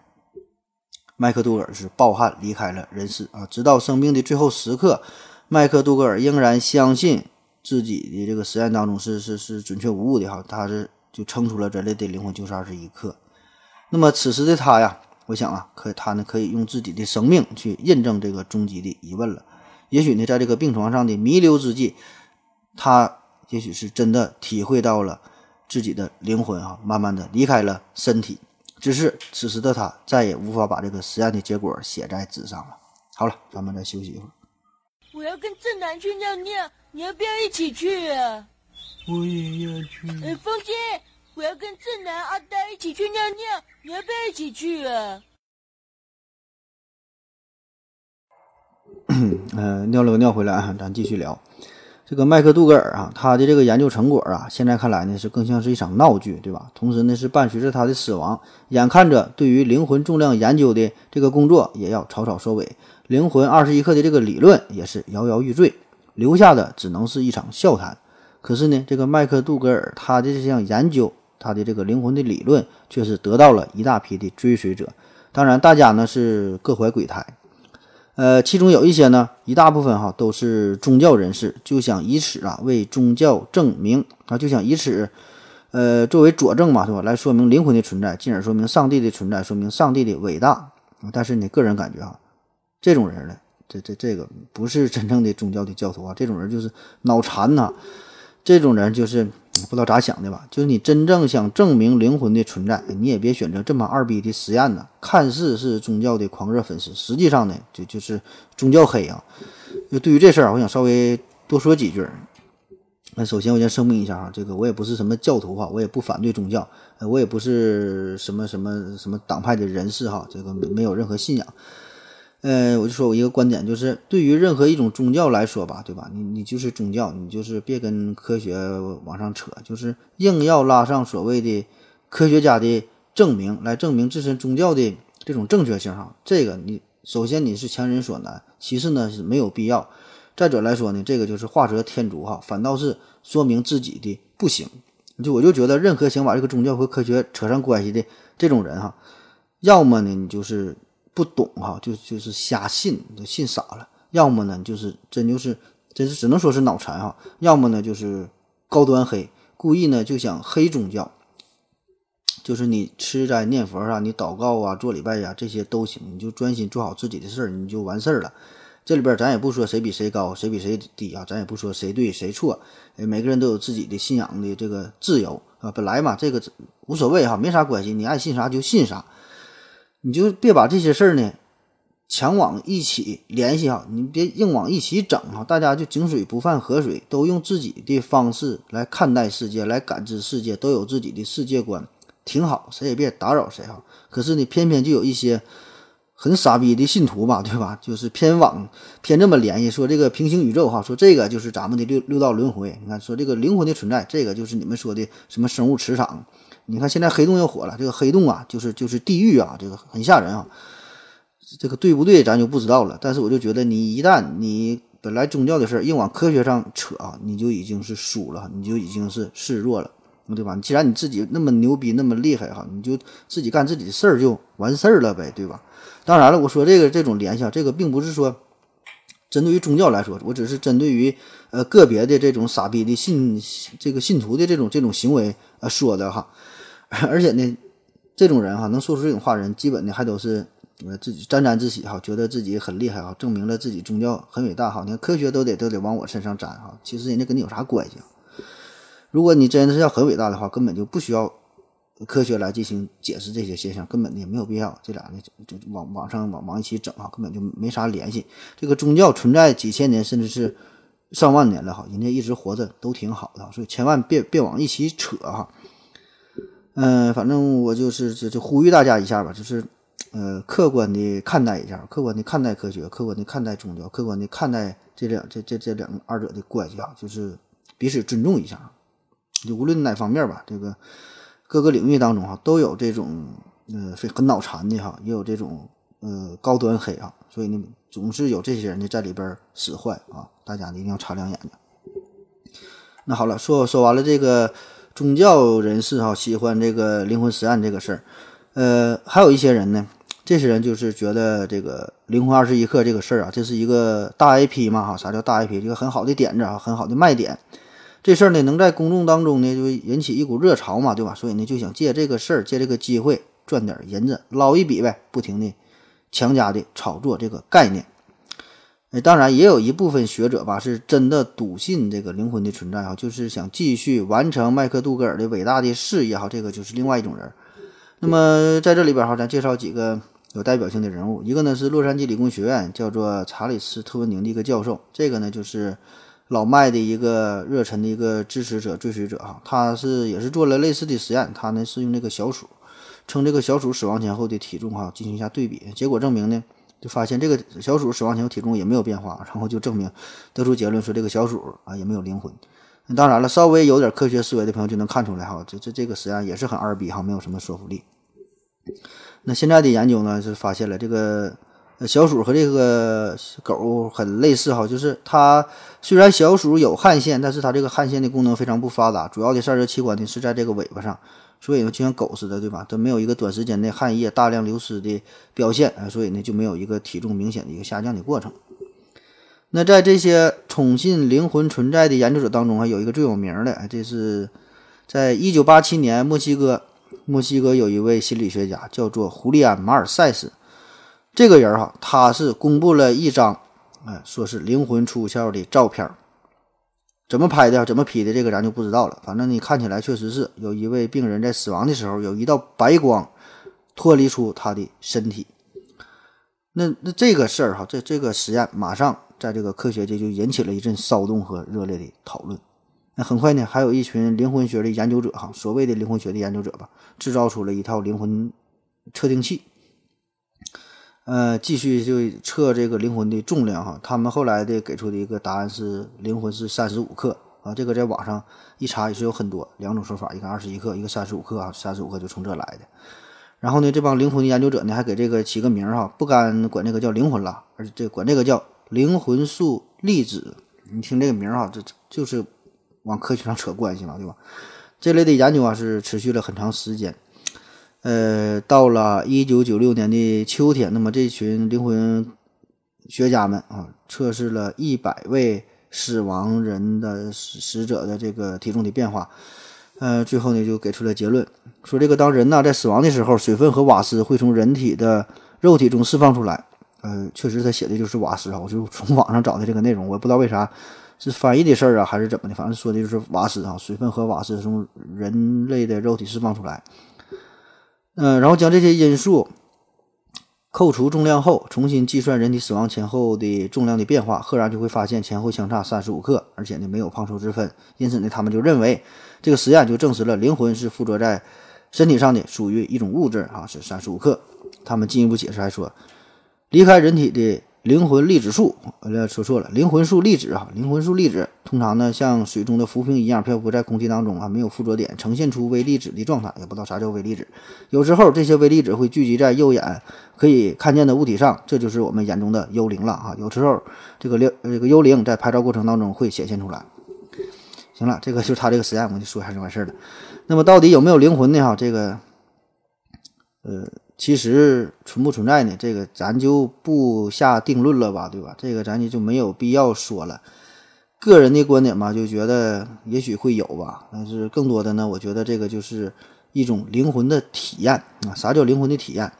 麦克杜格尔是抱憾离开了人世啊！直到生命的最后时刻，麦克杜格尔仍然相信自己的这个实验当中是是是准确无误的哈，他是就撑出了人类的灵魂就是二十一克。那么此时的他呀，我想啊，可他呢可以用自己的生命去印证这个终极的疑问了。也许呢，在这个病床上的弥留之际，他也许是真的体会到了自己的灵魂啊，慢慢的离开了身体。只是此时的他再也无法把这个实验的结果写在纸上了。好了，咱们再休息一会儿。我要跟正南去尿尿，你要不要一起去啊？我也要去。呃，风姐，我要跟正南、阿呆一起去尿尿，你要不要一起去啊？呃，尿了个尿回来啊，咱继续聊。这个麦克杜格尔啊，他的这个研究成果啊，现在看来呢是更像是一场闹剧，对吧？同时呢是伴随着他的死亡，眼看着对于灵魂重量研究的这个工作也要草草收尾，灵魂二十一克的这个理论也是摇摇欲坠，留下的只能是一场笑谈。可是呢，这个麦克杜格尔他的这项研究，他的这个灵魂的理论，却是得到了一大批的追随者。当然，大家呢是各怀鬼胎。呃，其中有一些呢，一大部分哈都是宗教人士，就想以此啊为宗教证明啊，就想以此，呃作为佐证嘛，是吧？来说明灵魂的存在，进而说明上帝的存在，说明上帝的伟大。但是你个人感觉哈，这种人呢，这这这个不是真正的宗教的教徒啊，这种人就是脑残呐，这种人就是。不知道咋想的吧？就是你真正想证明灵魂的存在，你也别选择这么二逼的实验呢。看似是宗教的狂热粉丝，实际上呢，就就是宗教黑啊。就对于这事儿，我想稍微多说几句。那首先我先声明一下哈，这个我也不是什么教徒哈，我也不反对宗教，我也不是什么什么什么党派的人士哈，这个没有任何信仰。呃，我就说我一个观点，就是对于任何一种宗教来说吧，对吧？你你就是宗教，你就是别跟科学往上扯，就是硬要拉上所谓的科学家的证明来证明自身宗教的这种正确性哈。这个你首先你是强人所难，其次呢是没有必要。再者来说呢，这个就是画蛇添足哈，反倒是说明自己的不行。就我就觉得，任何想把这个宗教和科学扯上关系的这种人哈，要么呢你就是。不懂哈，就就是瞎信，就信傻了；要么呢，就是真就是真是只能说是脑残哈；要么呢，就是高端黑，故意呢就想黑宗教。就是你吃斋念佛啊，你祷告啊，做礼拜呀，这些都行，你就专心做好自己的事儿，你就完事儿了。这里边咱也不说谁比谁高，谁比谁低啊，咱也不说谁对谁错，每个人都有自己的信仰的这个自由啊，本来嘛，这个无所谓哈，没啥关系，你爱信啥就信啥。你就别把这些事儿呢强往一起联系哈，你别硬往一起整哈，大家就井水不犯河水，都用自己的方式来看待世界，来感知世界，都有自己的世界观，挺好，谁也别打扰谁哈。可是呢，偏偏就有一些很傻逼的信徒吧，对吧？就是偏往偏这么联系，说这个平行宇宙哈，说这个就是咱们的六六道轮回。你看，说这个灵魂的存在，这个就是你们说的什么生物磁场。你看，现在黑洞又火了。这个黑洞啊，就是就是地狱啊，这个很吓人啊。这个对不对，咱就不知道了。但是我就觉得，你一旦你本来宗教的事儿硬往科学上扯啊，你就已经是输了，你就已经是示弱了，对吧？既然你自己那么牛逼，那么厉害哈，你就自己干自己的事儿就完事儿了呗，对吧？当然了，我说这个这种联想，这个并不是说针对于宗教来说，我只是针对于呃个别的这种傻逼的信这个信徒的这种这种行为啊说的哈。而且呢，这种人哈，能说出这种话人，基本呢还都是自己沾沾自喜哈，觉得自己很厉害哈，证明了自己宗教很伟大哈。你看科学都得都得往我身上沾哈，其实人家跟你有啥关系？如果你真的是要很伟大的话，根本就不需要科学来进行解释这些现象，根本也没有必要。这俩呢就往往上往往一起整啊，根本就没啥联系。这个宗教存在几千年甚至是上万年了哈，人家一直活着都挺好的，所以千万别别往一起扯哈。嗯，反正我就是就就呼吁大家一下吧，就是，呃，客观的看待一下，客观的看待科学，客观的看待宗教，客观的看待这两这这这两二者的关系啊，就是彼此尊重一下。就无论哪方面吧，这个各个领域当中哈，都有这种呃非很脑残的哈，也有这种呃高端黑啊，所以呢，总是有这些人呢在里边使坏啊，大家呢一定要擦亮眼睛。那好了，说说完了这个。宗教人士哈喜欢这个灵魂实验这个事儿，呃，还有一些人呢，这些人就是觉得这个灵魂二十一课这个事儿啊，这是一个大 IP 嘛哈，啥叫大 IP？一个很好的点子啊，很好的卖点。这事儿呢，能在公众当中呢，就引起一股热潮嘛，对吧？所以呢，就想借这个事儿，借这个机会赚点银子，捞一笔呗，不停的强加的炒作这个概念。哎，当然也有一部分学者吧，是真的笃信这个灵魂的存在哈，就是想继续完成麦克杜格尔的伟大的事业哈，这个就是另外一种人。那么在这里边哈，咱介绍几个有代表性的人物，一个呢是洛杉矶理工学院叫做查理斯特温宁的一个教授，这个呢就是老麦的一个热忱的一个支持者、追随者哈，他是也是做了类似的实验，他呢是用这个小鼠，称这个小鼠死亡前后的体重哈进行一下对比，结果证明呢。就发现这个小鼠死亡前后体重也没有变化，然后就证明得出结论说这个小鼠啊也没有灵魂。当然了，稍微有点科学思维的朋友就能看出来哈，这这这个实验也是很二逼哈，没有什么说服力。那现在的研究呢是发现了这个小鼠和这个狗很类似哈，就是它虽然小鼠有汗腺，但是它这个汗腺的功能非常不发达，主要的散热器官呢是在这个尾巴上。所以呢，就像狗似的，对吧？它没有一个短时间内汗液大量流失的表现啊，所以呢，就没有一个体重明显的一个下降的过程。那在这些宠信灵魂存在的研究者当中，啊有一个最有名的，这是在一九八七年，墨西哥，墨西哥有一位心理学家叫做胡利安·马尔塞斯。这个人哈，他是公布了一张，哎，说是灵魂出窍的照片儿。怎么拍的？怎么 P 的？这个咱就不知道了。反正你看起来确实是有一位病人在死亡的时候，有一道白光脱离出他的身体。那那这个事儿哈，这这个实验马上在这个科学界就引起了一阵骚动和热烈的讨论。那很快呢，还有一群灵魂学的研究者哈，所谓的灵魂学的研究者吧，制造出了一套灵魂测定器。呃，继续就测这个灵魂的重量哈，他们后来的给出的一个答案是灵魂是三十五克啊，这个在网上一查也是有很多两种说法，一个二十一克，一个三十五克啊，三十五克就从这来的。然后呢，这帮灵魂的研究者呢还给这个起个名哈，不敢管这个叫灵魂了，而且这管这个叫灵魂素粒子。你听这个名哈，这就是往科学上扯关系嘛，对吧？这类的研究啊是持续了很长时间。呃，到了一九九六年的秋天，那么这群灵魂学家们啊，测试了一百位死亡人的死者的这个体重的变化，呃，最后呢就给出了结论，说这个当人呐在死亡的时候，水分和瓦斯会从人体的肉体中释放出来。呃，确实他写的就是瓦斯啊，我就从网上找的这个内容，我也不知道为啥是翻译的事儿啊，还是怎么的，反正说的就是瓦斯啊，水分和瓦斯从人类的肉体释放出来。嗯，然后将这些因素扣除重量后，重新计算人体死亡前后的重量的变化，赫然就会发现前后相差三十五克，而且呢没有胖瘦之分。因此呢，他们就认为这个实验就证实了灵魂是附着在身体上的，属于一种物质啊，是三十五克。他们进一步解释还说，离开人体的。灵魂粒子数，呃，说错了，灵魂数粒子啊，灵魂数粒子通常呢像水中的浮萍一样漂浮在空气当中啊，没有附着点，呈现出微粒子的状态，也不知道啥叫微粒子。有时候这些微粒子会聚集在右眼可以看见的物体上，这就是我们眼中的幽灵了啊。有时候这个灵这个幽灵在拍照过程当中会显现出来。行了，这个就是他这个实验，我就说一下就完事儿了。那么到底有没有灵魂呢？哈，这个，呃。其实存不存在呢？这个咱就不下定论了吧，对吧？这个咱就就没有必要说了。个人的观点嘛，就觉得也许会有吧。但是更多的呢，我觉得这个就是一种灵魂的体验啊。啥叫灵魂的体验？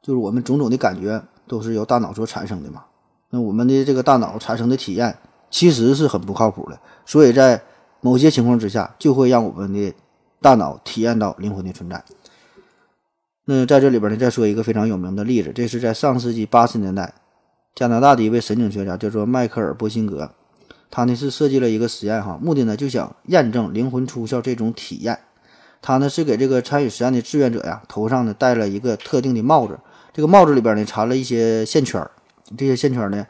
就是我们种种的感觉都是由大脑所产生的嘛。那我们的这个大脑产生的体验其实是很不靠谱的，所以在某些情况之下，就会让我们的大脑体验到灵魂的存在。那在这里边呢，再说一个非常有名的例子，这是在上世纪八十年代，加拿大的一位神经学家叫做迈克尔·波辛格，他呢是设计了一个实验哈，目的呢就想验证灵魂出窍这种体验。他呢是给这个参与实验的志愿者呀头上呢戴了一个特定的帽子，这个帽子里边呢缠了一些线圈这些线圈呢，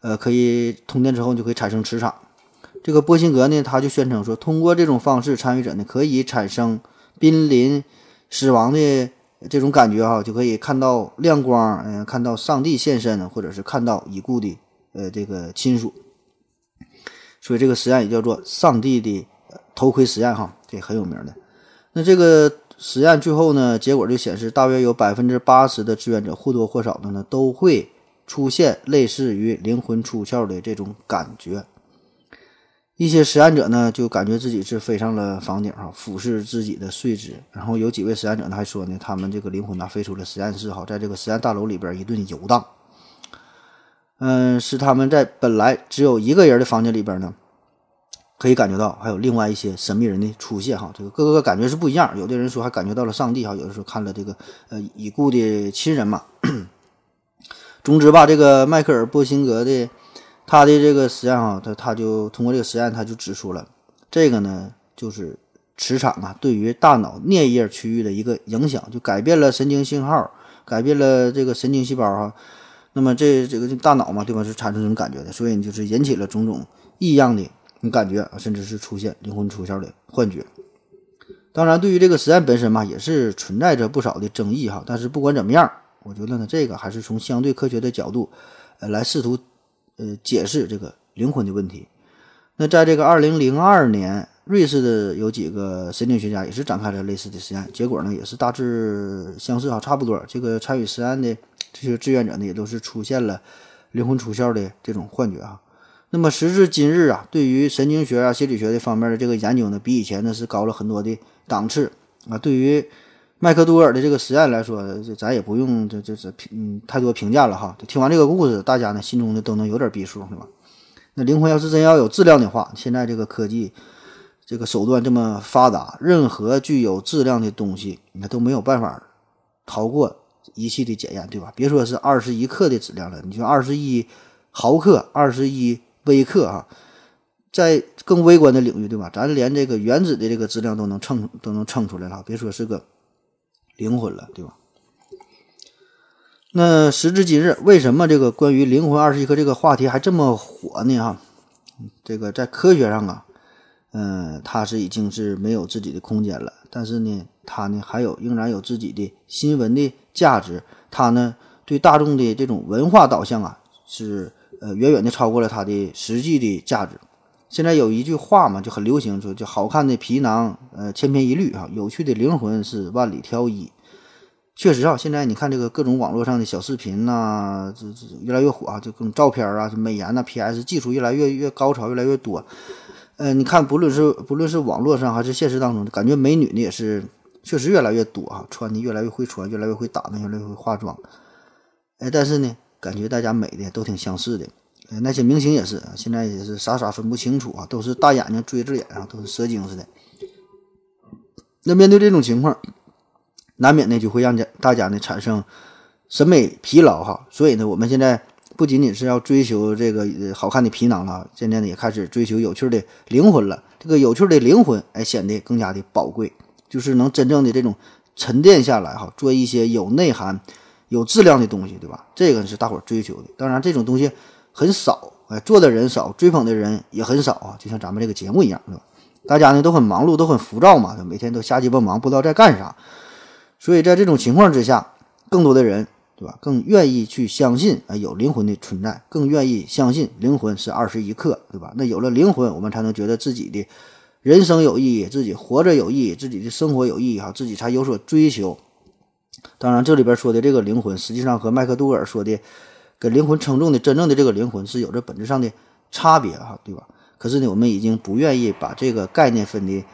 呃可以通电之后就可以产生磁场。这个波辛格呢他就宣称说，通过这种方式，参与者呢可以产生濒临死亡的。这种感觉哈，就可以看到亮光，嗯，看到上帝现身，或者是看到已故的呃这个亲属。所以这个实验也叫做“上帝的头盔实验”哈，这很有名的。那这个实验最后呢，结果就显示，大约有百分之八十的志愿者或多或少的呢，都会出现类似于灵魂出窍的这种感觉。一些实验者呢，就感觉自己是飞上了房顶哈，俯视自己的睡姿。然后有几位实验者呢，还说呢，他们这个灵魂呢飞出了实验室哈，在这个实验大楼里边一顿游荡。嗯，是他们在本来只有一个人的房间里边呢，可以感觉到还有另外一些神秘人的出现哈。这个各个感觉是不一样，有的人说还感觉到了上帝哈，有的时候看了这个呃已故的亲人嘛。总之吧，这个迈克尔波辛格的他的这个实验哈，他他就通过这个实验，他就指出了这个呢，就是磁场啊对于大脑颞叶区域的一个影响，就改变了神经信号，改变了这个神经细胞哈。那么这这个大脑嘛，对吧？是产生这种感觉的，所以你就是引起了种种异样的你感觉，甚至是出现灵魂出窍的幻觉。当然，对于这个实验本身嘛，也是存在着不少的争议哈。但是不管怎么样，我觉得呢，这个还是从相对科学的角度，呃，来试图呃解释这个灵魂的问题。那在这个二零零二年，瑞士的有几个神经学家也是展开了类似的实验，结果呢也是大致相似啊，差不多。这个参与实验的。这些志愿者呢，也都是出现了灵魂出窍的这种幻觉啊。那么时至今日啊，对于神经学啊、心理学的方面的这个研究呢，比以前呢是高了很多的档次啊。对于麦克多尔的这个实验来说，这咱也不用这这这评嗯太多评价了哈。听完这个故事，大家呢心中呢都能有点逼数，是吧？那灵魂要是真要有质量的话，现在这个科技这个手段这么发达，任何具有质量的东西，那都没有办法逃过。仪器的检验，对吧？别说是二十一克的质量了，你说二十一毫克、二十一微克啊，在更微观的领域，对吧？咱连这个原子的这个质量都能称都能称出来了，别说是个灵魂了，对吧？那时至今日，为什么这个关于灵魂二十一克这个话题还这么火呢？哈，这个在科学上啊，嗯，它是已经是没有自己的空间了，但是呢，它呢还有仍然有自己的新闻的。价值，它呢对大众的这种文化导向啊，是呃远远的超过了它的实际的价值。现在有一句话嘛，就很流行，说就好看的皮囊呃千篇一律啊，有趣的灵魂是万里挑一。确实啊，现在你看这个各种网络上的小视频呐，这这越来越火啊，就各种照片啊，美颜呐，PS 技术越来越越高潮，越来越多。呃，你看不论是不论是网络上还是现实当中，感觉美女呢也是。确实越来越多啊，穿的越来越会穿，越来越会打扮，越来越会化妆。哎，但是呢，感觉大家美的都挺相似的。那些明星也是，现在也是傻傻分不清楚啊，都是大眼睛、锥子眼啊，都是蛇精似的。那面对这种情况，难免呢就会让家大家呢产生审美疲劳哈。所以呢，我们现在不仅仅是要追求这个好看的皮囊了，现在呢也开始追求有趣的灵魂了。这个有趣的灵魂，哎，显得更加的宝贵。就是能真正的这种沉淀下来哈，做一些有内涵、有质量的东西，对吧？这个是大伙追求的。当然，这种东西很少，哎，做的人少，追捧的人也很少啊。就像咱们这个节目一样，对吧？大家呢都很忙碌，都很浮躁嘛，每天都瞎鸡巴忙，不知道在干啥。所以在这种情况之下，更多的人，对吧？更愿意去相信啊有灵魂的存在，更愿意相信灵魂是二十一克，对吧？那有了灵魂，我们才能觉得自己的。人生有意义，自己活着有意义，自己的生活有意义哈，自己才有所追求。当然，这里边说的这个灵魂，实际上和麦克杜尔说的跟灵魂称重的真正的这个灵魂是有着本质上的差别哈，对吧？可是呢，我们已经不愿意把这个概念分的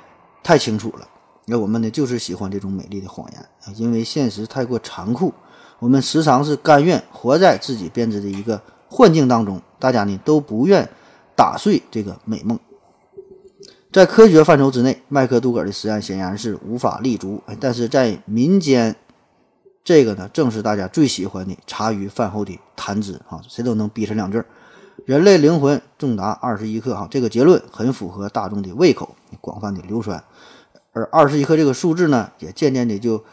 太清楚了。那我们呢，就是喜欢这种美丽的谎言啊，因为现实太过残酷，我们时常是甘愿活在自己编织的一个幻境当中。大家呢都不愿打碎这个美梦。在科学范畴之内，麦克杜格尔的实验显然是无法立足。但是在民间，这个呢，正是大家最喜欢的茶余饭后的谈资啊，谁都能逼上两句。人类灵魂重达二十一克，哈，这个结论很符合大众的胃口，广泛的流传。而二十一克这个数字呢，也渐渐的就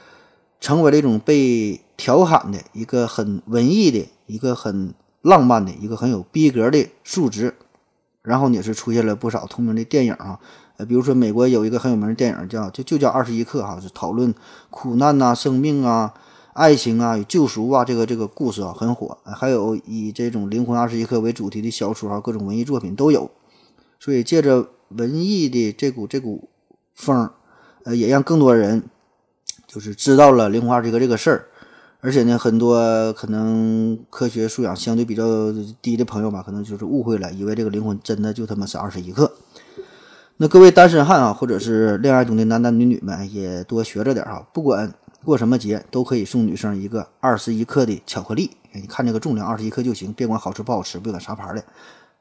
成为了一种被调侃的一个很文艺的、一个很浪漫的、一个很有逼格的数值。然后也是出现了不少同名的电影啊，呃，比如说美国有一个很有名的电影叫就就叫二十一克哈，是讨论苦难呐、生命啊、爱情啊、与救赎啊这个这个故事啊很火，还有以这种灵魂二十一克为主题的小说啊，各种文艺作品都有。所以借着文艺的这股这股风，呃，也让更多人就是知道了灵魂二十一克这个事儿。而且呢，很多可能科学素养相对比较低的朋友吧，可能就是误会了，以为这个灵魂真的就他妈是二十一克。那各位单身汉啊，或者是恋爱中的男男女女们，也多学着点哈。不管过什么节，都可以送女生一个二十一克的巧克力。你看这个重量，二十一克就行，别管好吃不好吃，不管啥牌的，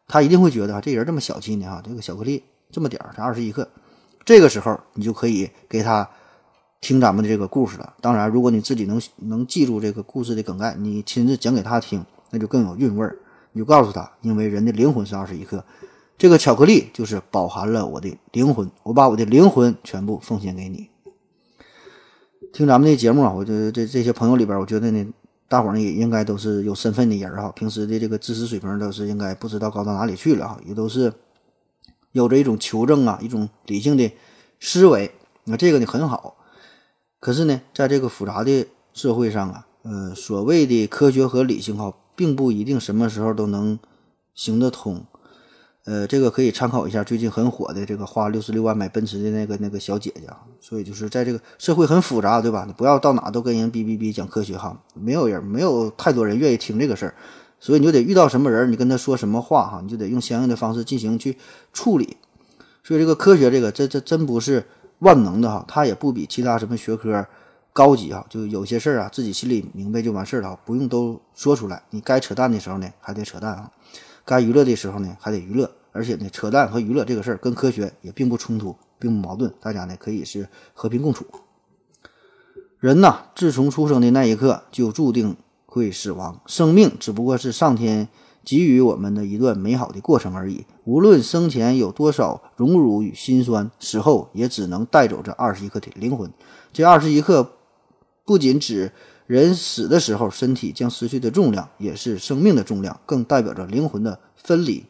他一定会觉得啊这人这么小气呢啊。这个巧克力这么点儿，才二十一克，这个时候你就可以给他。听咱们的这个故事了。当然，如果你自己能能记住这个故事的梗概，你亲自讲给他听，那就更有韵味儿。你就告诉他，因为人的灵魂是二十一克，这个巧克力就是饱含了我的灵魂，我把我的灵魂全部奉献给你。听咱们这节目啊，我觉得这这些朋友里边，我觉得呢，大伙儿呢也应该都是有身份的人哈，平时的这个知识水平都是应该不知道高到哪里去了哈，也都是有着一种求证啊，一种理性的思维。那这个呢很好。可是呢，在这个复杂的社会上啊，呃，所谓的科学和理性哈，并不一定什么时候都能行得通。呃，这个可以参考一下最近很火的这个花六十六万买奔驰的那个那个小姐姐啊。所以就是在这个社会很复杂，对吧？你不要到哪都跟人哔哔哔讲科学哈，没有人，没有太多人愿意听这个事儿。所以你就得遇到什么人，你跟他说什么话哈，你就得用相应的方式进行去处理。所以这个科学这个，这这真不是。万能的哈，它也不比其他什么学科高级哈，就有些事儿啊，自己心里明白就完事儿了，不用都说出来。你该扯淡的时候呢，还得扯淡啊；该娱乐的时候呢，还得娱乐。而且呢，扯淡和娱乐这个事儿跟科学也并不冲突，并不矛盾，大家呢可以是和平共处。人呐，自从出生的那一刻就注定会死亡，生命只不过是上天。给予我们的一段美好的过程而已。无论生前有多少荣辱与心酸，死后也只能带走这二十一克的灵魂。这二十一克不仅指人死的时候身体将失去的重量，也是生命的重量，更代表着灵魂的分离。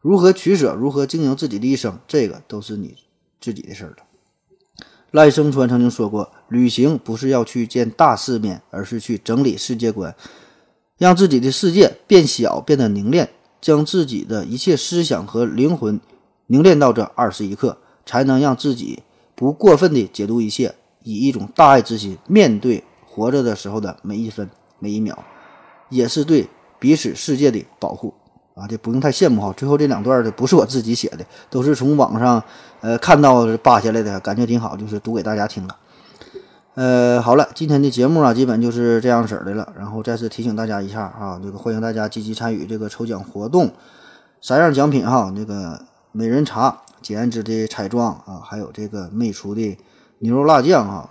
如何取舍，如何经营自己的一生，这个都是你自己的事儿了。赖声川曾经说过：“旅行不是要去见大世面，而是去整理世界观。”让自己的世界变小，变得凝练，将自己的一切思想和灵魂凝练到这二十一刻，才能让自己不过分的解读一切，以一种大爱之心面对活着的时候的每一分每一秒，也是对彼此世界的保护啊！这不用太羡慕哈。最后这两段的不是我自己写的，都是从网上呃看到扒下来的，感觉挺好，就是读给大家听了。呃，好了，今天的节目啊，基本就是这样式儿的了。然后再次提醒大家一下啊，这个欢迎大家积极参与这个抽奖活动，三样奖品哈，那个美人茶、简安之的彩妆啊，还有这个魅厨的牛肉辣酱啊，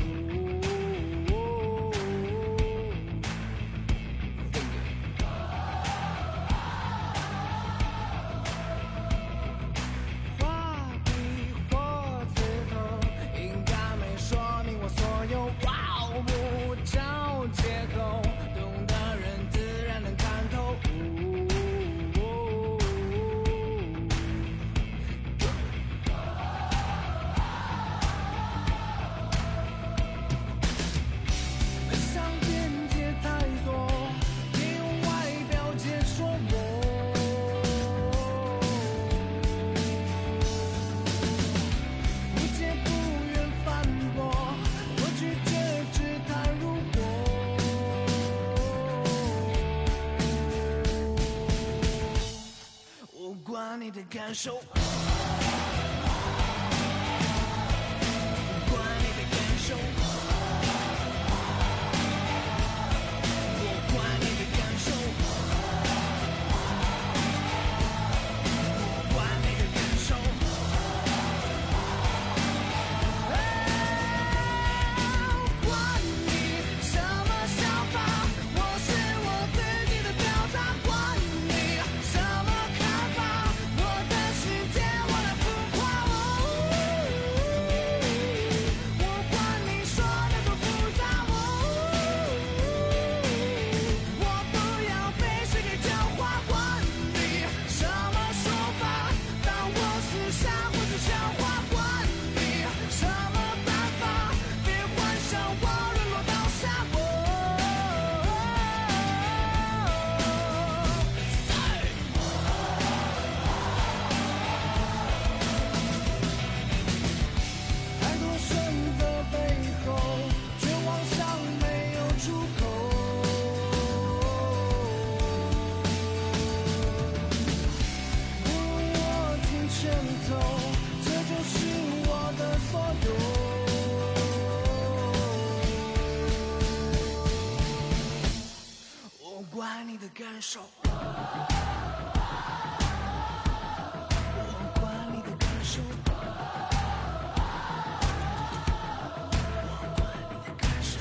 的感受。的感受，我管你的感受，我管你的感受，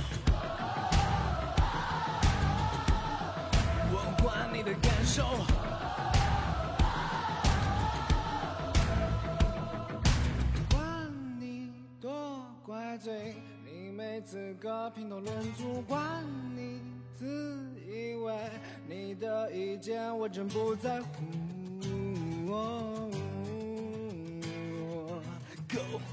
我管你的感受。管你多怪罪，你没资格评头论足。管你自你的意见我真不在乎。Go。